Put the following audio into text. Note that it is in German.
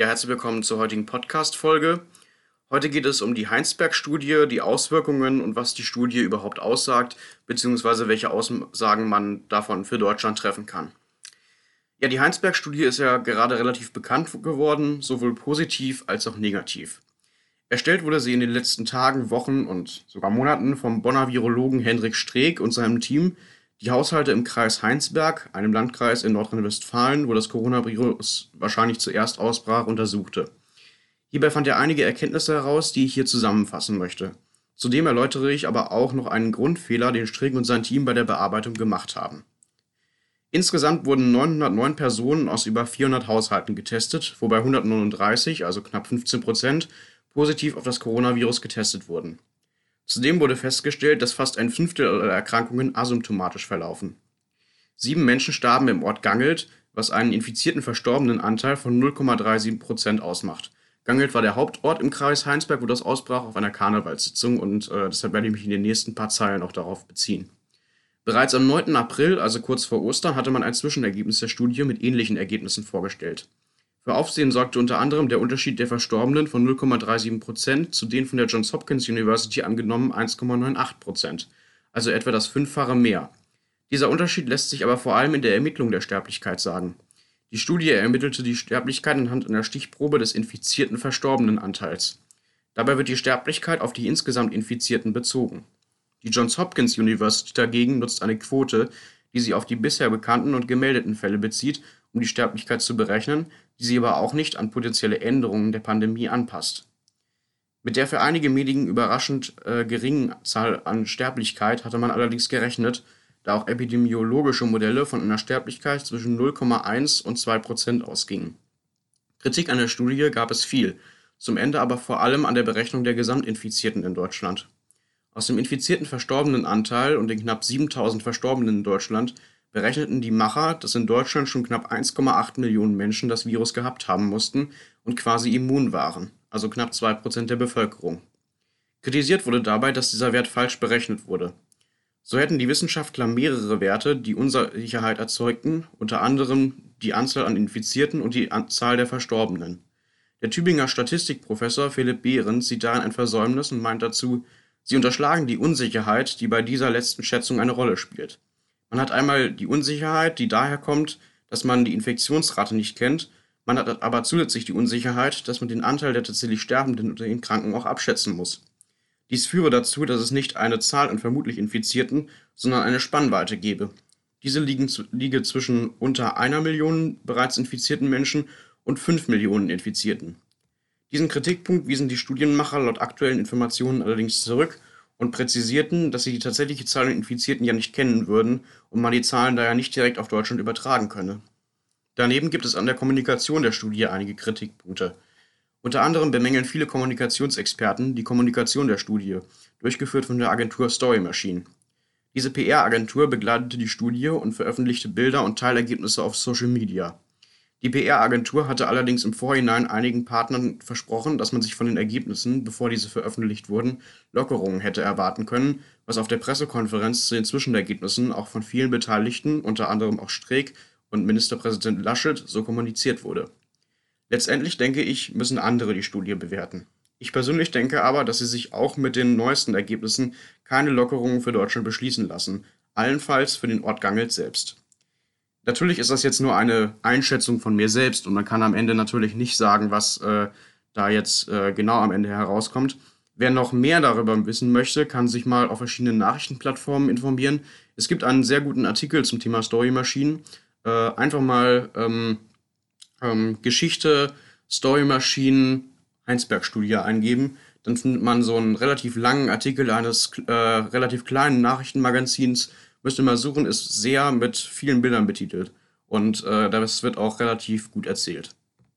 Ja, herzlich willkommen zur heutigen Podcast-Folge. Heute geht es um die Heinsberg-Studie, die Auswirkungen und was die Studie überhaupt aussagt, beziehungsweise welche Aussagen man davon für Deutschland treffen kann. Ja, die Heinsberg-Studie ist ja gerade relativ bekannt geworden, sowohl positiv als auch negativ. Erstellt wurde sie in den letzten Tagen, Wochen und sogar Monaten vom Bonner Virologen Hendrik Streeck und seinem Team, die Haushalte im Kreis Heinsberg, einem Landkreis in Nordrhein-Westfalen, wo das Coronavirus wahrscheinlich zuerst ausbrach, untersuchte. Hierbei fand er einige Erkenntnisse heraus, die ich hier zusammenfassen möchte. Zudem erläutere ich aber auch noch einen Grundfehler, den Strick und sein Team bei der Bearbeitung gemacht haben. Insgesamt wurden 909 Personen aus über 400 Haushalten getestet, wobei 139, also knapp 15 Prozent, positiv auf das Coronavirus getestet wurden. Zudem wurde festgestellt, dass fast ein Fünftel aller Erkrankungen asymptomatisch verlaufen. Sieben Menschen starben im Ort Gangelt, was einen infizierten verstorbenen Anteil von 0,37 Prozent ausmacht. Gangelt war der Hauptort im Kreis Heinsberg, wo das ausbrach auf einer Karnevalssitzung und äh, deshalb werde ich mich in den nächsten paar Zeilen auch darauf beziehen. Bereits am 9. April, also kurz vor Ostern, hatte man ein Zwischenergebnis der Studie mit ähnlichen Ergebnissen vorgestellt. Für Aufsehen sorgte unter anderem der Unterschied der Verstorbenen von 0,37% zu den von der Johns Hopkins University angenommenen 1,98% also etwa das Fünffache mehr. Dieser Unterschied lässt sich aber vor allem in der Ermittlung der Sterblichkeit sagen. Die Studie ermittelte die Sterblichkeit anhand einer Stichprobe des infizierten Verstorbenenanteils. Dabei wird die Sterblichkeit auf die insgesamt Infizierten bezogen. Die Johns Hopkins University dagegen nutzt eine Quote, die sie auf die bisher bekannten und gemeldeten Fälle bezieht, um die Sterblichkeit zu berechnen, die sie aber auch nicht an potenzielle Änderungen der Pandemie anpasst. Mit der für einige Medien überraschend äh, geringen Zahl an Sterblichkeit hatte man allerdings gerechnet, da auch epidemiologische Modelle von einer Sterblichkeit zwischen 0,1 und 2 Prozent ausgingen. Kritik an der Studie gab es viel, zum Ende aber vor allem an der Berechnung der Gesamtinfizierten in Deutschland. Aus dem infizierten Verstorbenenanteil und den knapp 7000 Verstorbenen in Deutschland berechneten die Macher, dass in Deutschland schon knapp 1,8 Millionen Menschen das Virus gehabt haben mussten und quasi immun waren, also knapp 2% der Bevölkerung. Kritisiert wurde dabei, dass dieser Wert falsch berechnet wurde. So hätten die Wissenschaftler mehrere Werte, die Unsicherheit erzeugten, unter anderem die Anzahl an Infizierten und die Anzahl der Verstorbenen. Der Tübinger Statistikprofessor Philipp Behrens sieht darin ein Versäumnis und meint dazu, sie unterschlagen die Unsicherheit, die bei dieser letzten Schätzung eine Rolle spielt. Man hat einmal die Unsicherheit, die daher kommt, dass man die Infektionsrate nicht kennt. Man hat aber zusätzlich die Unsicherheit, dass man den Anteil der tatsächlich Sterbenden unter den Kranken auch abschätzen muss. Dies führe dazu, dass es nicht eine Zahl an vermutlich Infizierten, sondern eine Spannweite gebe. Diese liegen, liege zwischen unter einer Million bereits infizierten Menschen und fünf Millionen Infizierten. Diesen Kritikpunkt wiesen die Studienmacher laut aktuellen Informationen allerdings zurück und präzisierten, dass sie die tatsächliche Zahl der Infizierten ja nicht kennen würden und man die Zahlen daher nicht direkt auf Deutschland übertragen könne. Daneben gibt es an der Kommunikation der Studie einige Kritikpunkte. Unter anderem bemängeln viele Kommunikationsexperten die Kommunikation der Studie, durchgeführt von der Agentur Story Machine. Diese PR-Agentur begleitete die Studie und veröffentlichte Bilder und Teilergebnisse auf Social Media. Die PR-Agentur hatte allerdings im Vorhinein einigen Partnern versprochen, dass man sich von den Ergebnissen, bevor diese veröffentlicht wurden, Lockerungen hätte erwarten können, was auf der Pressekonferenz zu den Zwischenergebnissen auch von vielen Beteiligten, unter anderem auch Streeck und Ministerpräsident Laschet, so kommuniziert wurde. Letztendlich denke ich, müssen andere die Studie bewerten. Ich persönlich denke aber, dass sie sich auch mit den neuesten Ergebnissen keine Lockerungen für Deutschland beschließen lassen, allenfalls für den Ort Gangelt selbst. Natürlich ist das jetzt nur eine Einschätzung von mir selbst und man kann am Ende natürlich nicht sagen, was äh, da jetzt äh, genau am Ende herauskommt. Wer noch mehr darüber wissen möchte, kann sich mal auf verschiedenen Nachrichtenplattformen informieren. Es gibt einen sehr guten Artikel zum Thema Story Machine. Äh, einfach mal ähm, ähm, Geschichte Story Machine Heinsberg-Studie eingeben. Dann findet man so einen relativ langen Artikel eines äh, relativ kleinen Nachrichtenmagazins müsst ihr mal suchen, ist sehr mit vielen Bildern betitelt. Und äh, das wird auch relativ gut erzählt.